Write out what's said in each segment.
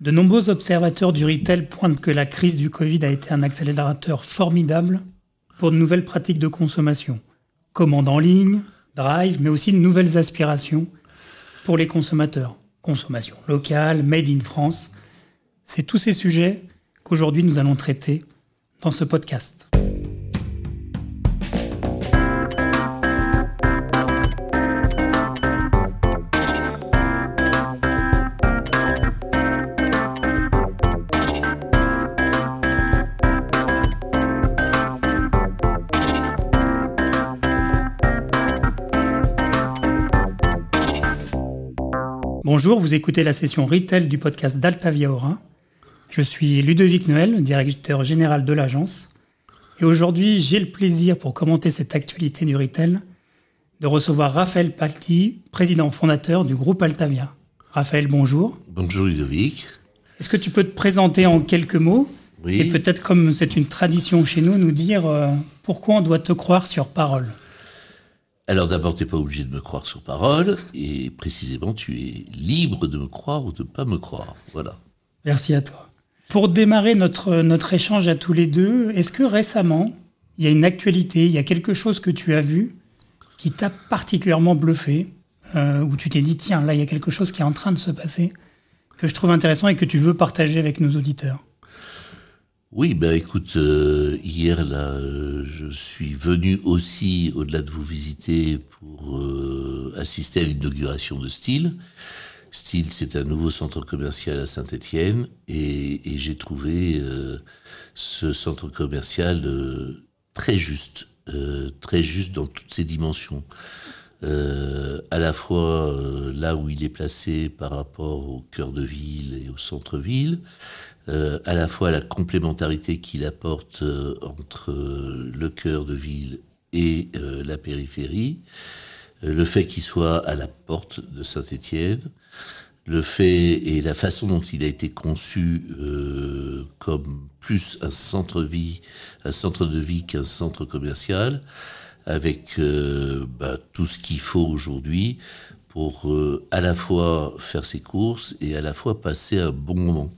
De nombreux observateurs du retail pointent que la crise du Covid a été un accélérateur formidable pour de nouvelles pratiques de consommation. Commande en ligne, drive, mais aussi de nouvelles aspirations pour les consommateurs. Consommation locale, made in France. C'est tous ces sujets qu'aujourd'hui nous allons traiter dans ce podcast. Bonjour, vous écoutez la session Retail du podcast d'Altavia Aura. Je suis Ludovic Noël, directeur général de l'agence. Et aujourd'hui, j'ai le plaisir, pour commenter cette actualité du retail, de recevoir Raphaël Palti, président fondateur du groupe Altavia. Raphaël, bonjour. Bonjour Ludovic. Est-ce que tu peux te présenter en quelques mots Oui. Et peut-être, comme c'est une tradition chez nous, nous dire euh, pourquoi on doit te croire sur parole? Alors d'abord, tu n'es pas obligé de me croire sur parole, et précisément, tu es libre de me croire ou de ne pas me croire. Voilà. Merci à toi. Pour démarrer notre, échange à tous les deux, est-ce que récemment, il y a une actualité, il y a quelque chose que tu as vu qui t'a particulièrement bluffé, euh, où tu t'es dit, tiens, là, il y a quelque chose qui est en train de se passer, que je trouve intéressant et que tu veux partager avec nos auditeurs? Oui, ben écoute, euh, hier, euh, je suis venu aussi, au-delà de vous visiter, pour euh, assister à l'inauguration de Style. Style, c'est un nouveau centre commercial à Saint-Étienne, et, j'ai trouvé ce centre commercial très juste, très juste dans toutes ses dimensions. Euh, à la fois euh, là où il est placé par rapport au cœur de ville et au centre-ville, euh, à la fois la complémentarité qu'il apporte entre le cœur de ville et la périphérie, le fait qu'il soit à la porte de Saint-Étienne, le fait et la façon dont il a été conçu comme plus un centre-vie, un centre de vie qu'un centre commercial, avec euh, bah, tout ce qu'il faut aujourd'hui pour euh, à la fois faire ses courses et à la fois passer un bon moment.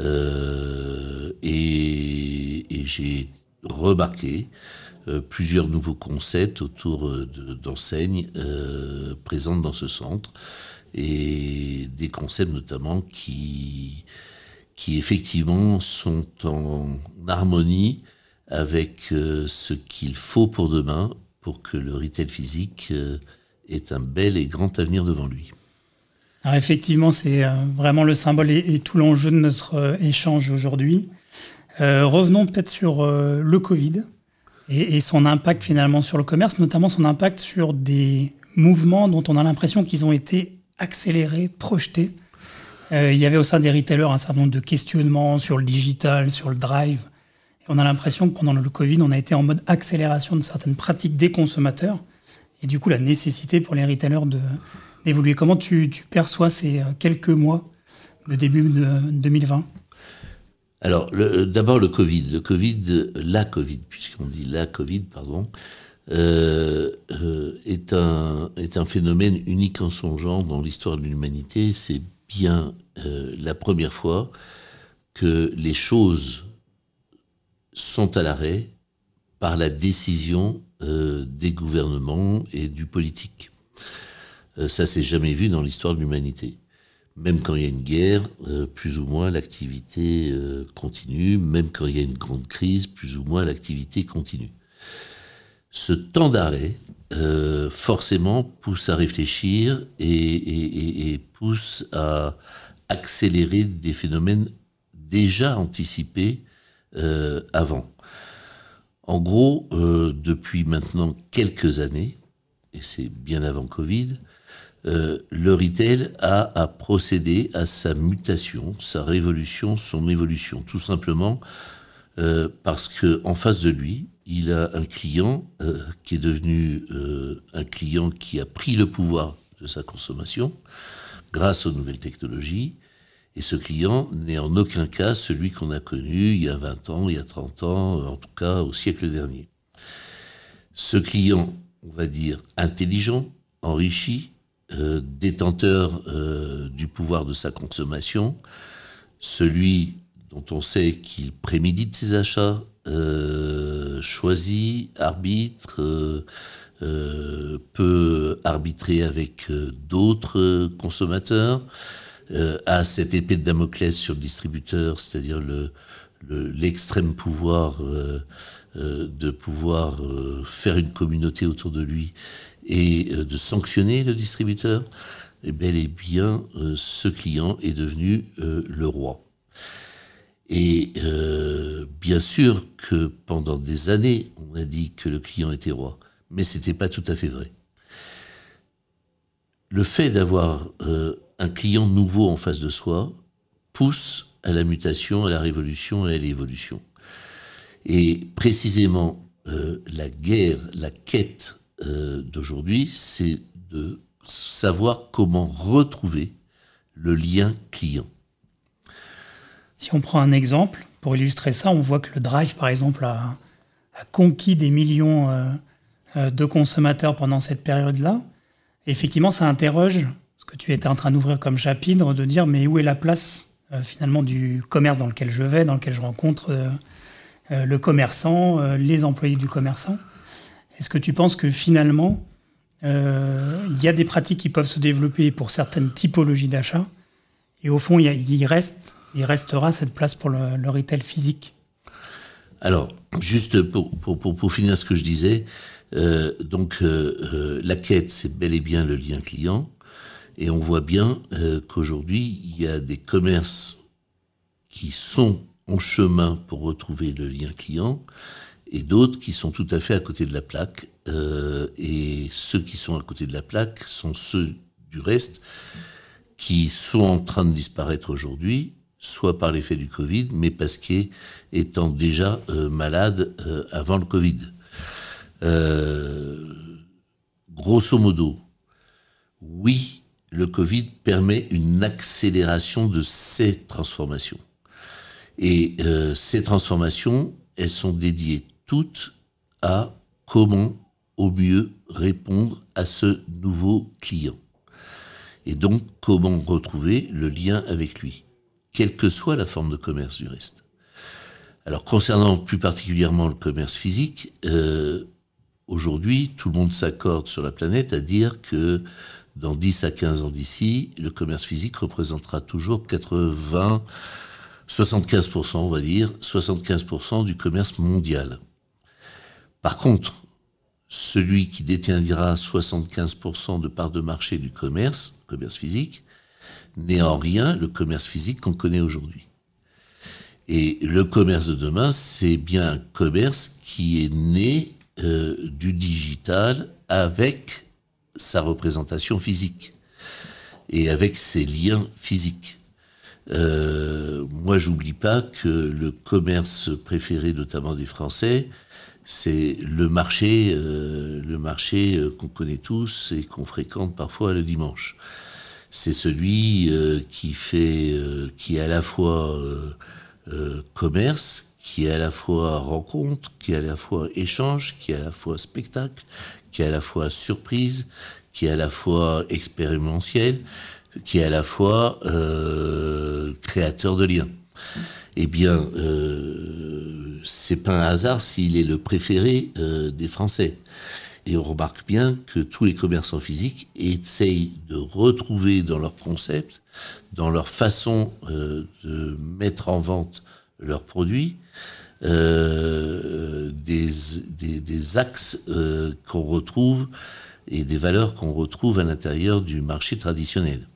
Euh, et, j'ai remarqué plusieurs nouveaux concepts autour de- d'enseignes présentes dans ce centre et des concepts notamment qui, qui effectivement sont en harmonie avec euh, ce qu'il faut pour demain pour que le retail physique euh, ait un bel et grand avenir devant lui. Effectivement, c'est euh, vraiment le symbole et, tout l'enjeu de notre échange aujourd'hui. Revenons peut-être sur le Covid et, son impact finalement sur le commerce, notamment son impact sur des mouvements dont on a l'impression qu'ils ont été accélérés, projetés. Il y avait au sein des retailers un certain nombre de questionnements sur le digital, sur le drive. On a l'impression que pendant le Covid, on a été en mode accélération de certaines pratiques des consommateurs et du coup la nécessité pour les retailers d'évoluer. Comment tu, perçois ces euh, quelques mois de début de 2020 Alors, le- d'abord le Covid. Le Covid, la Covid, puisqu'on dit la Covid, pardon, euh, euh, est, un, phénomène unique en son genre dans l'histoire de l'humanité. C'est bien euh, la première fois que les choses sont à l'arrêt par la décision euh, des gouvernements et du politique. Euh, ça s'est jamais vu dans l'histoire de l'humanité. Même quand il y a une guerre, euh, plus ou moins l'activité continue. Même quand il y a une grande crise, plus ou moins l'activité continue. Ce temps d'arrêt, forcément, pousse à réfléchir et pousse à accélérer des phénomènes déjà anticipés euh, avant. En gros, euh, depuis maintenant quelques années, et c'est bien avant Covid, euh, le retail a, a procédé à sa mutation, sa révolution, son évolution, tout simplement parce que en face de lui, il a un client qui est devenu un client qui a pris le pouvoir de sa consommation grâce aux nouvelles technologies. Et ce client n'est en aucun cas celui qu'on a connu il y a 20 ans, il y a 30 ans, en tout cas au siècle dernier. Ce client, on va dire, intelligent, enrichi, euh, détenteur euh, du pouvoir de sa consommation, celui dont on sait qu'il prémédite ses achats, choisit, arbitre, peut arbitrer avec d'autres consommateurs, a cette épée de Damoclès sur le distributeur, c'est-à-dire l'extrême pouvoir de pouvoir faire une communauté autour de lui et de sanctionner le distributeur et eh bel et bien, euh, ce client est devenu euh, le roi. Et euh, bien sûr que pendant des années, on a dit que le client était roi, mais ce n'était pas tout à fait vrai. Le fait d'avoir un client nouveau en face de soi pousse à la mutation, à la révolution et à l'évolution. Et précisément, la guerre, la quête d'aujourd'hui, c'est de savoir comment retrouver le lien client. Si on prend un exemple, pour illustrer ça, on voit que le Drive, par exemple, a, conquis des millions euh, euh, de consommateurs pendant cette période-là. Effectivement, ça interroge tu étais en train d'ouvrir comme chapitre, de dire mais où est la place euh, finalement du commerce dans lequel je vais, dans lequel je rencontre le commerçant, les employés du commerçant? Est-ce que tu penses que finalement, euh, il y a des pratiques qui peuvent se développer pour certaines typologies d'achats. Et au fond, il, reste, il restera cette place pour le, retail physique? Alors, juste pour, finir ce que je disais, euh, donc euh, la quête, c'est bel et bien le lien client. Et on voit bien qu'aujourd'hui, il y a des commerces qui sont en chemin pour retrouver le lien client et d'autres qui sont tout à fait à côté de la plaque. Euh, et ceux qui sont à côté de la plaque sont ceux du reste qui sont en train de disparaître aujourd'hui, soit par l'effet du Covid, mais parce qu'étant déjà euh, malades euh, avant le Covid. grosso modo, oui, le Covid permet une accélération de ces transformations. Et ces transformations, elles sont dédiées toutes à comment au mieux répondre à ce nouveau client. Et donc comment retrouver le lien avec lui, quelle que soit la forme de commerce du reste. Alors concernant plus particulièrement le commerce physique, euh, aujourd'hui tout le monde s'accorde sur la planète à dire que dans 10 à 15 ans d'ici, le commerce physique représentera toujours 80, 75%, on va dire, 75% du commerce mondial. Par contre, celui qui détiendra 75% de part de marché du commerce, commerce physique, n'est en rien le commerce physique qu'on connaît aujourd'hui. Et le commerce de demain, c'est bien un commerce qui est né euh, du digital avec sa représentation physique et avec ses liens physiques. Euh, moi, j'oublie pas que le commerce préféré, notamment des Français, c'est le marché, euh, le marché euh, qu'on connaît tous et qu'on fréquente parfois le dimanche. C'est celui euh, qui fait, qui est à la fois commerce, qui est à la fois rencontre, qui est à la fois échange, qui est à la fois spectacle, qui est à la fois surprise, qui est à la fois expérimentiel, qui est à la fois créateur de liens eh bien, euh, c'est pas un hasard s'il est le préféré euh, des Français. Et on remarque bien que tous les commerçants physiques essayent de retrouver dans leur concept, dans leur façon euh, de mettre en vente leurs produits, euh, des, des, axes qu'on retrouve et des valeurs qu'on retrouve à l'intérieur du marché traditionnel.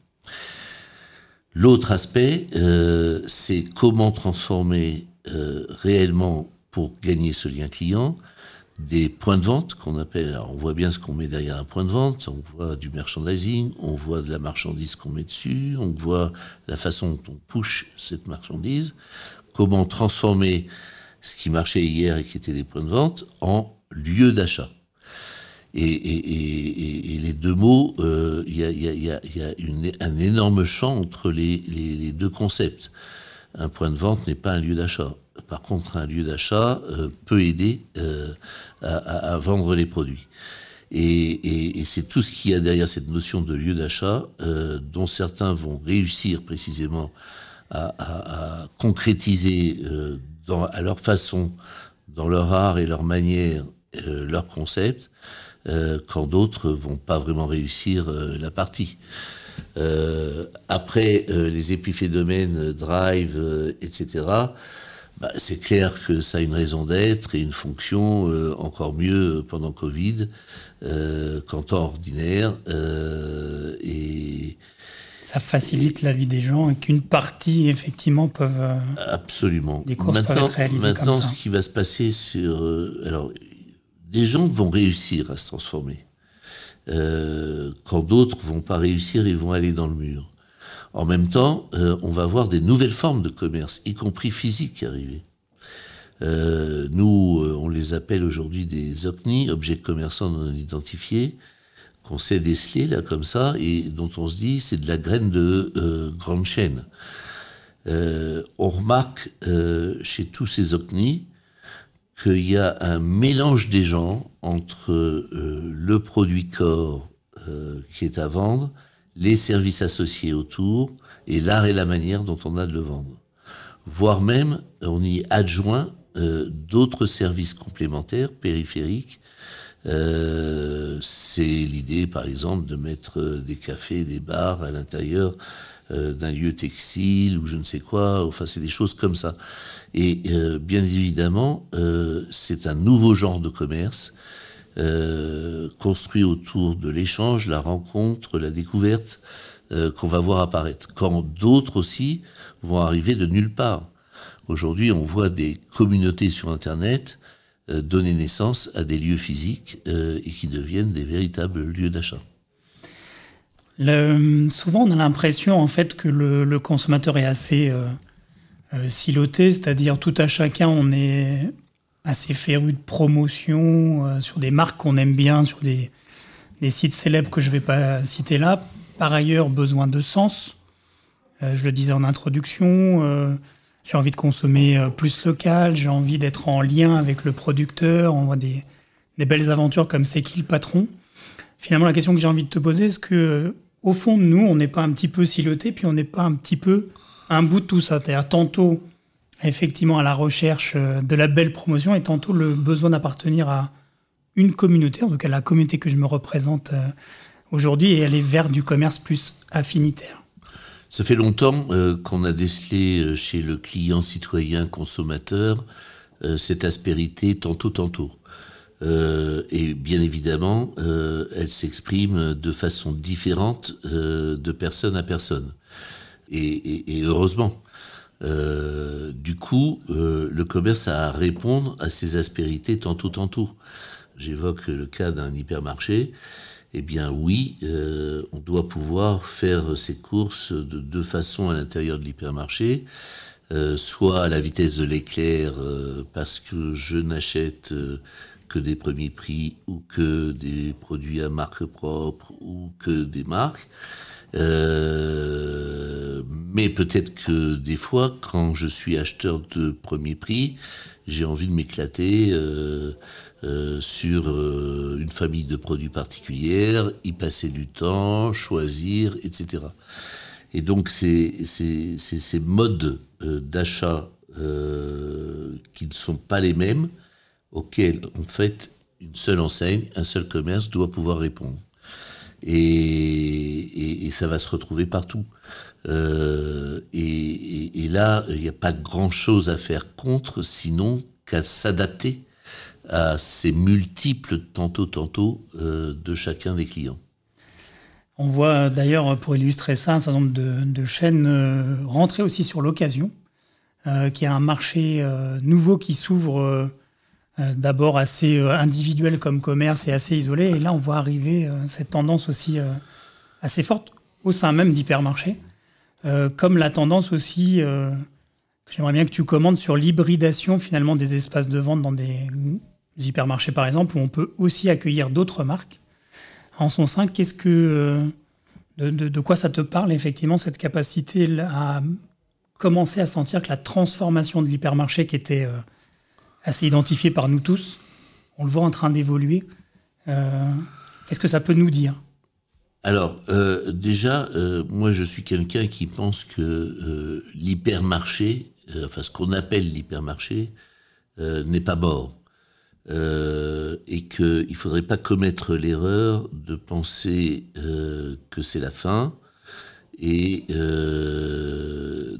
L'autre aspect, euh, c'est comment transformer euh, réellement, pour gagner ce lien client, des points de vente qu'on appelle, alors on voit bien ce qu'on met derrière un point de vente, on voit du merchandising, on voit de la marchandise qu'on met dessus, on voit la façon dont on push cette marchandise, comment transformer ce qui marchait hier et qui était des points de vente en lieu d'achat. Et, les deux mots, il y a, un énorme champ entre les, deux concepts. Un point de vente n'est pas un lieu d'achat. Par contre, un lieu d'achat euh, peut aider euh, à, vendre les produits. Et, c'est tout ce qu'il y a derrière cette notion de lieu d'achat, euh, dont certains vont réussir précisément à, concrétiser dans, à leur façon, dans leur art et leur manière, leur concept, quand d'autres vont pas vraiment réussir la partie. après les épiphénomènes, drive, etc., bah, c'est clair que ça a une raison d'être et une fonction euh, encore mieux pendant Covid euh, qu'en temps ordinaire. Euh, et ça facilite la vie des gens et qu'une partie effectivement peuvent absolument. Des courses maintenant, peuvent être réalisées maintenant, comme ça. ce qui va se passer sur alors des gens vont réussir à se transformer quand d'autres vont pas réussir et vont aller dans le mur. En même temps, euh, on va voir des nouvelles formes de commerce, y compris physiques, arriver. Euh, nous, euh, on les appelle aujourd'hui des OCNI, objets commerçants non identifiés, qu'on sait déceler là comme ça, et dont on se dit c'est de la graine de grande chaîne. on remarque chez tous ces OCNI qu'il y a un mélange des gens entre le produit corps qui est à vendre les services associés autour et l'art et la manière dont on a de le vendre. Voire même, on y adjoint euh, d'autres services complémentaires, périphériques. Euh, c'est l'idée, par exemple, de mettre euh, des cafés, des bars à l'intérieur d'un lieu textile ou je ne sais quoi. Enfin, c'est des choses comme ça. Et bien évidemment, c'est un nouveau genre de commerce euh, construit autour de l'échange, la rencontre, la découverte euh, qu'on va voir apparaître. Quand d'autres aussi vont arriver de nulle part. Aujourd'hui, on voit des communautés sur Internet euh, donner naissance à des lieux physiques et qui deviennent des véritables lieux d'achat. souvent, on a l'impression en fait que le, consommateur est assez siloté, c'est-à-dire tout à chacun, on est assez féru de promotion euh, sur des marques qu'on aime bien, sur des, sites célèbres que je ne vais pas citer là. Par ailleurs, besoin de sens. Euh, je le disais en introduction, euh, j'ai envie de consommer plus local, j'ai envie d'être en lien avec le producteur, on voit des, belles aventures comme c'est qui le patron. Finalement, la question que j'ai envie de te poser, est-ce que au fond de nous, on n'est pas un petit peu siloté, puis on n'est pas un petit peu un bout de tout ça? C'est-à-dire tantôt effectivement à la recherche euh, de la belle promotion et tantôt le besoin d'appartenir à une communauté, en tout cas la communauté que je me représente euh, aujourd'hui, et aller vers du commerce plus affinitaire. Ça fait longtemps euh, qu'on a décelé chez le client citoyen consommateur cette aspérité tantôt tantôt. et bien évidemment, elle s'exprime de façon différente de personne à personne. et heureusement, euh, du coup, euh, le commerce a à répondre à ces aspérités tantôt tantôt. J'évoque le cas d'un hypermarché. Eh bien oui, euh, on doit pouvoir faire ses courses de deux façons à l'intérieur de l'hypermarché. soit à la vitesse de l'éclair parce que je n'achète que des premiers prix ou que des produits à marque propre ou que des marques. Euh, mais peut-être que des fois, quand je suis acheteur de premier prix, j'ai envie de m'éclater euh, euh, sur une famille de produits particulières, y passer du temps, choisir, etc. Et donc, c'est ces modes d'achat qui ne sont pas les mêmes auxquels, en fait, une seule enseigne, un seul commerce doit pouvoir répondre et, ça va se retrouver partout. Euh, et, là, il n'y a pas grand-chose à faire contre, sinon qu'à s'adapter à ces multiples tantôt tantôt euh, de chacun des clients. On voit d'ailleurs, pour illustrer ça, un certain nombre de, chaînes euh, rentrer aussi sur l'occasion, qui est un marché nouveau qui s'ouvre euh, d'abord assez euh, individuel comme commerce et assez isolé. Et là, on voit arriver euh, cette tendance aussi assez forte au sein même d'hypermarchés, comme la tendance aussi j'aimerais bien que tu commandes sur l'hybridation finalement des espaces de vente dans des hypermarchés par exemple, où on peut aussi accueillir d'autres marques. En son sein, qu'est-ce que de, de, quoi ça te parle effectivement cette capacité à commencer à sentir que la transformation de l'hypermarché qui était assez identifié par nous tous. On le voit en train d'évoluer. Euh, qu'est-ce que ça peut nous dire? Alors, euh, déjà, euh, moi, je suis quelqu'un qui pense que euh, l'hypermarché, enfin, ce qu'on appelle l'hypermarché, n'est pas mort. Et qu'il ne faudrait pas commettre l'erreur de penser que c'est la fin. Et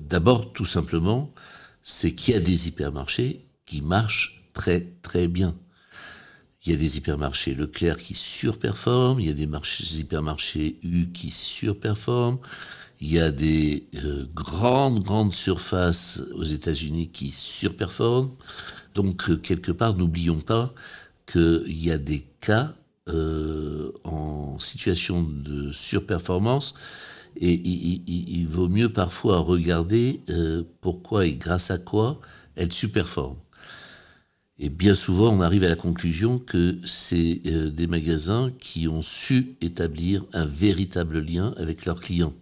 d'abord, tout simplement, c'est qu'il y a des hypermarchés qui marchent très, très bien. Il y a des hypermarchés Leclerc qui surperforment, il y a des hypermarchés U qui surperforment, il y a des euh, grandes, grandes surfaces aux États-Unis qui surperforment. Donc, euh, quelque part, n'oublions pas qu'il y a des cas euh, en situation de surperformance et il, vaut mieux parfois regarder pourquoi et grâce à quoi elles surperforment. Et bien souvent, on arrive à la conclusion que c'est euh, des magasins qui ont su établir un véritable lien avec leurs clients,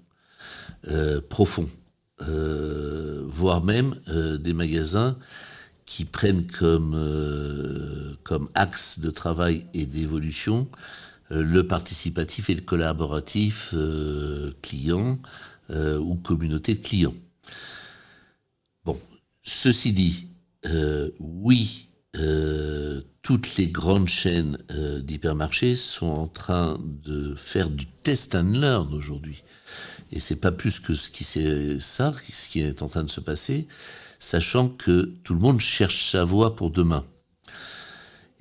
euh, profond, euh, voire même des magasins qui prennent comme, comme axe de travail et d'évolution le participatif et le collaboratif client ou communauté de clients. Bon, ceci dit, oui, euh, toutes les grandes chaînes euh, d'hypermarchés sont en train de faire du test and learn aujourd'hui. Et c'est pas plus que ce qui ça, ce qui est en train de se passer, sachant que tout le monde cherche sa voie pour demain.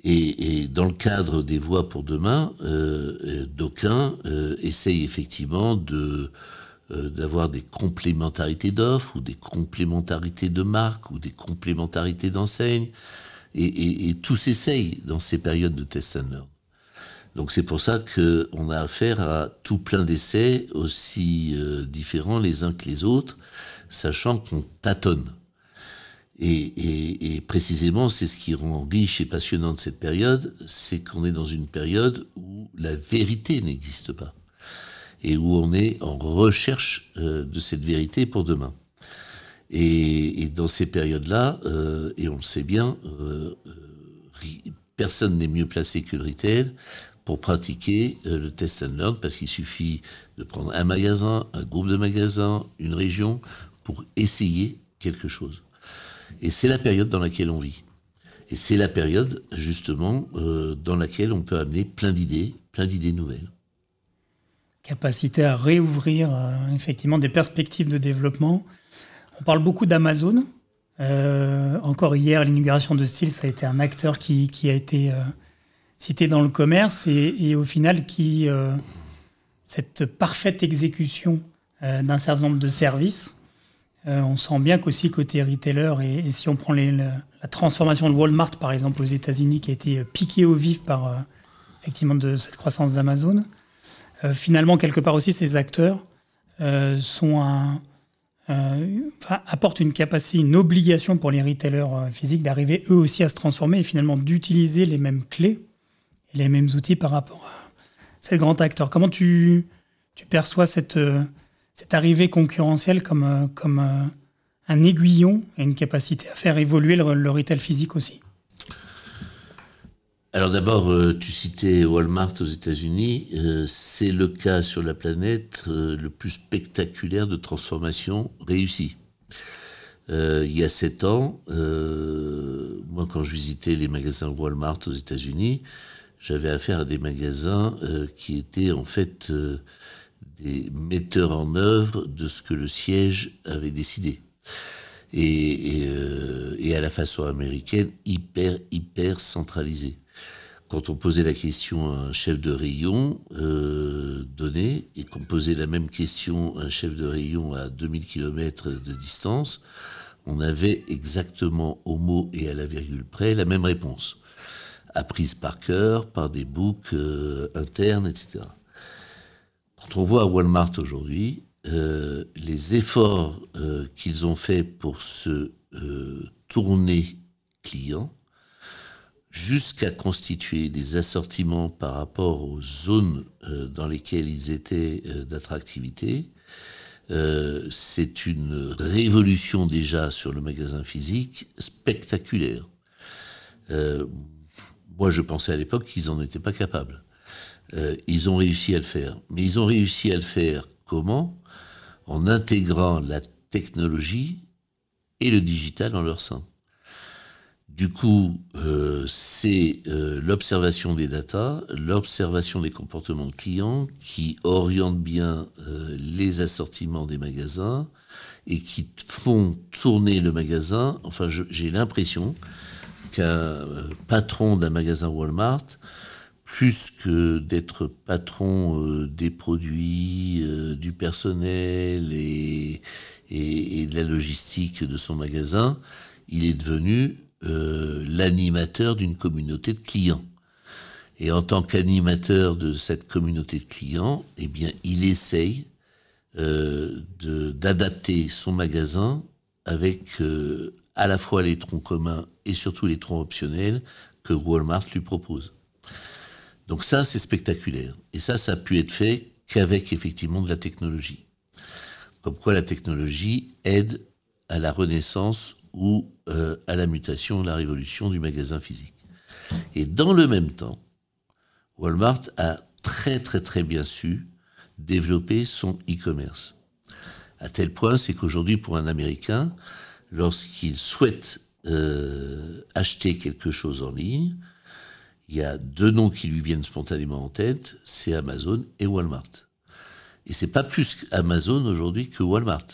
Et, dans le cadre des voies pour demain, euh, d'aucuns essayent effectivement de d'avoir des complémentarités d'offres ou des complémentarités de marques ou des complémentarités d'enseignes et, tout s'essaye dans ces périodes de test and learn. Donc c'est pour ça qu'on a affaire à tout plein d'essais aussi euh, différents les uns que les autres, sachant qu'on tâtonne. Et, précisément, c'est ce qui rend riche et passionnant de cette période, c'est qu'on est dans une période où la vérité n'existe pas et où on est en recherche euh, de cette vérité pour demain. Et, dans ces périodes-là, euh, et on le sait bien, euh, personne n'est mieux placé que le retail pour pratiquer le test and learn parce qu'il suffit de prendre un magasin, un groupe de magasins, une région pour essayer quelque chose. Et c'est la période dans laquelle on vit. Et c'est la période, justement, dans laquelle on peut amener plein d'idées, plein d'idées nouvelles. Capacité à réouvrir, effectivement, des perspectives de développement on parle beaucoup d'Amazon. Euh, encore hier, l'inauguration de Style, ça a été un acteur qui, a été euh, cité dans le commerce et, au final, qui, euh, cette parfaite exécution d'un certain nombre de services, on sent bien qu'aussi côté retailer, et, si on prend la transformation de Walmart, par exemple, aux États-Unis, qui a été piquée au vif par effectivement de cette croissance d'Amazon, finalement, quelque part aussi, ces acteurs sont un euh, apporte une capacité, une obligation pour les retailers euh, physiques d'arriver eux aussi à se transformer et finalement d'utiliser les mêmes clés et les mêmes outils par rapport à ces grands acteurs. Comment tu, tu perçois cette, euh, cette arrivée concurrentielle comme, comme un aiguillon et une capacité à faire évoluer le, retail physique aussi alors d'abord, euh, tu citais Walmart aux États-Unis. Euh, c'est le cas sur la planète euh, le plus spectaculaire de transformation réussie. il y a sept ans, moi quand je visitais les magasins Walmart aux États-Unis, j'avais affaire à des magasins qui étaient en fait des metteurs en œuvre de ce que le siège avait décidé. Et, et à la façon américaine, hyper, hyper centralisé quand on posait la question à un chef de rayon euh, donné et qu'on posait la même question à un chef de rayon à 2000 km de distance, on avait exactement au mot et à la virgule près la même réponse, apprise par cœur, par des boucs euh, internes, etc. Quand on voit Walmart aujourd'hui, euh, les efforts qu'ils ont faits pour se tourner client, jusqu'à constituer des assortiments par rapport aux zones euh, dans lesquelles ils étaient euh, d'attractivité. Euh, c'est une révolution déjà sur le magasin physique spectaculaire. moi, je pensais à l'époque qu'ils n'en étaient pas capables. Ils ont réussi à le faire. Mais ils ont réussi à le faire comment? En intégrant la technologie et le digital en leur sein. Du coup, euh, c'est euh, l'observation des datas, l'observation des comportements de clients qui orientent bien euh, les assortiments des magasins et qui font tourner le magasin. Enfin, j'ai l'impression qu'un patron d'un magasin Walmart, plus que d'être patron des produits, du personnel et, de la logistique de son magasin, il est devenu euh, l'animateur d'une communauté de clients. Et en tant qu'animateur de cette communauté de clients, eh bien, il essaye euh, d'adapter son magasin avec euh, à la fois les troncs communs et surtout les troncs optionnels que Walmart lui propose. Donc ça, c'est spectaculaire. Et ça, ça a pu être fait qu'avec effectivement de la technologie. Comme quoi la technologie aide à la renaissance ou euh, à la mutation, la révolution du magasin physique. Et dans le même temps, Walmart a très très très bien su développer son e-commerce. À tel point, c'est qu'aujourd'hui, pour un Américain, lorsqu'il souhaite euh, acheter quelque chose en ligne, il y a deux noms qui lui viennent spontanément en tête, c'est Amazon et Walmart. Et c'est pas plus Amazon aujourd'hui que Walmart.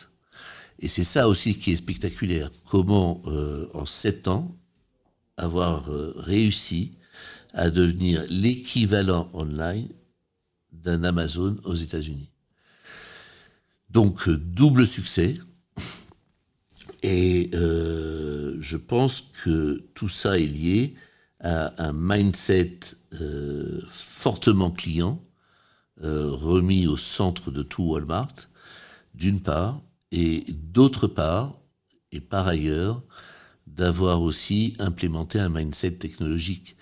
Et c'est ça aussi qui est spectaculaire. Comment, euh, en sept ans, avoir euh, réussi à devenir l'équivalent online d'un Amazon aux États-Unis. Donc, euh, double succès. Et je pense que tout ça est lié à un mindset fortement client, remis au centre de tout Walmart, d'une part, et d'autre part, et par ailleurs, d'avoir aussi implémenté un mindset technologique.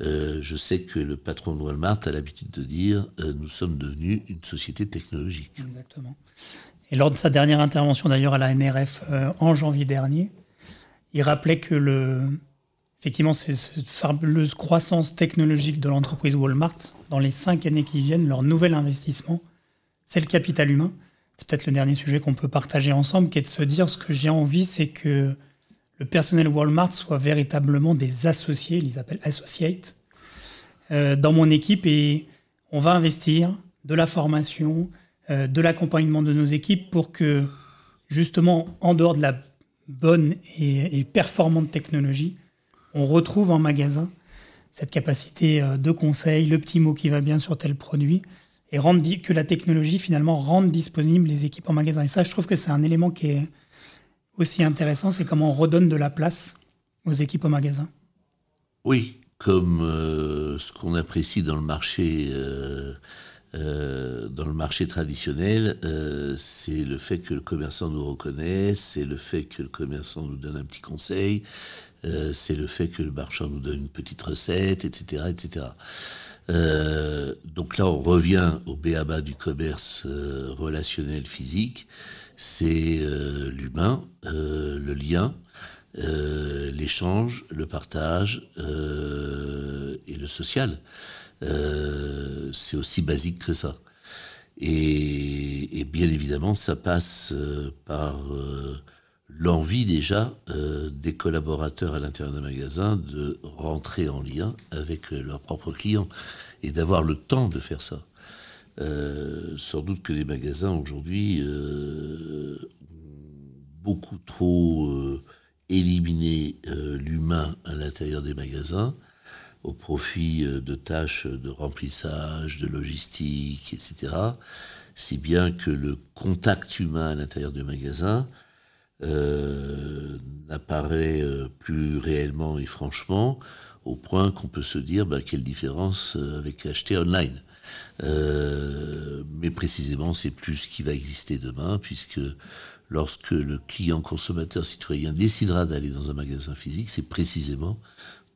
Euh, je sais que le patron de Walmart a l'habitude de dire euh, nous sommes devenus une société technologique. Exactement. Et lors de sa dernière intervention d'ailleurs à la NRF euh, en janvier dernier, il rappelait que le, effectivement, c'est cette fabuleuse croissance technologique de l'entreprise Walmart, dans les cinq années qui viennent, leur nouvel investissement, c'est le capital humain. C'est peut-être le dernier sujet qu'on peut partager ensemble, qui est de se dire ce que j'ai envie, c'est que le personnel Walmart soit véritablement des associés, ils appellent associates, euh, dans mon équipe. Et on va investir de la formation, euh, de l'accompagnement de nos équipes pour que justement, en dehors de la bonne et, et performante technologie, on retrouve en magasin cette capacité euh, de conseil, le petit mot qui va bien sur tel produit, et rendre, que la technologie finalement rende disponibles les équipes en magasin. Et ça, je trouve que c'est un élément qui est aussi intéressant, c'est comment on redonne de la place aux équipes au magasin. Oui, comme euh, ce qu'on apprécie dans le marché. Euh, dans le marché traditionnel, c'est le fait que le commerçant nous reconnaisse, c'est le fait que le commerçant nous donne un petit conseil, c'est le fait que le marchand nous donne une petite recette, etc., etc. Euh, donc là, on revient au béaba du commerce euh, relationnel physique. C'est euh, l'humain, le lien, l'échange, le partage et le social. c'est aussi basique que ça. Et, bien évidemment, ça passe par l'envie déjà euh, des collaborateurs à l'intérieur d'un magasin de rentrer en lien avec euh, leurs propres clients et d'avoir le temps de faire ça. Euh, sans doute que les magasins aujourd'hui ont beaucoup trop éliminé l'humain à l'intérieur des magasins au profit de tâches de remplissage, de logistique, etc. Si bien que le contact humain à l'intérieur du magasin euh, n'apparaît euh, plus réellement et franchement, au point qu'on peut se dire bah, quelle différence euh, avec acheter online. mais précisément, c'est plus ce qui va exister demain, puisque lorsque le client consommateur citoyen décidera d'aller dans un magasin physique, c'est précisément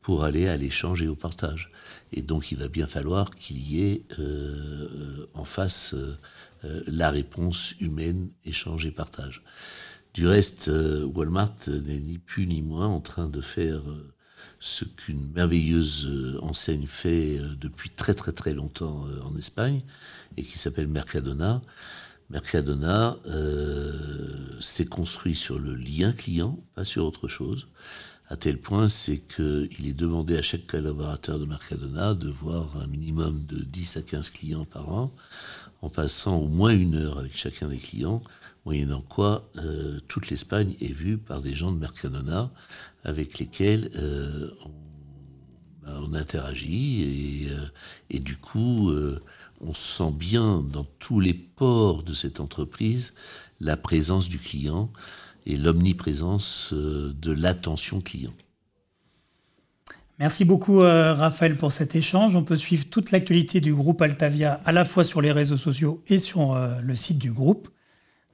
pour aller à l'échange et au partage. Et donc, il va bien falloir qu'il y ait en face la réponse humaine, échange et partage. Du reste, euh, Walmart n'est ni plus ni moins en train de faire euh, ce qu'une merveilleuse enseigne fait depuis très très très longtemps en Espagne et qui s'appelle Mercadona. Mercadona s'est construit sur le lien client, pas sur autre chose à tel point c'est qu'il est demandé à chaque collaborateur de Mercadona de voir un minimum de 10 à 15 clients par an, en passant au moins une heure avec chacun des clients, moyennant quoi euh, toute l'Espagne est vue par des gens de Mercadona avec lesquels euh, ben, on, interagit et, euh, du coup on sent bien dans tous les ports de cette entreprise la présence du client et l'omniprésence de l'attention client. Merci beaucoup Raphaël pour cet échange. On peut suivre toute l'actualité du groupe Altavia à la fois sur les réseaux sociaux et sur le site du groupe,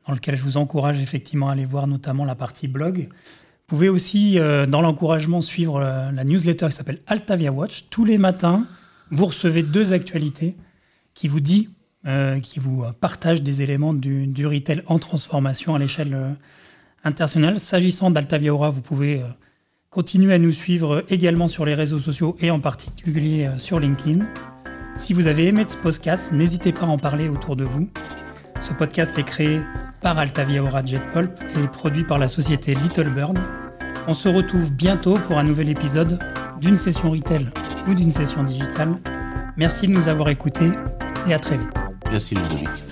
dans lequel je vous encourage effectivement à aller voir notamment la partie blog. Vous pouvez aussi, dans l'encouragement, suivre la newsletter qui s'appelle Altavia Watch. Tous les matins, vous recevez deux actualités qui vous dit, qui vous partagent des éléments du, retail en transformation à l'échelle international. S'agissant d'Altavia Aura, vous pouvez euh, continuer à nous suivre également sur les réseaux sociaux et en particulier euh, sur LinkedIn. Si vous avez aimé ce podcast, n'hésitez pas à en parler autour de vous. Ce podcast est créé par Altavia Aura Jetpulp et produit par la société Little Bird. On se retrouve bientôt pour un nouvel épisode d'une session retail ou d'une session digitale. Merci de nous avoir écoutés et à très vite. Merci Ludovic.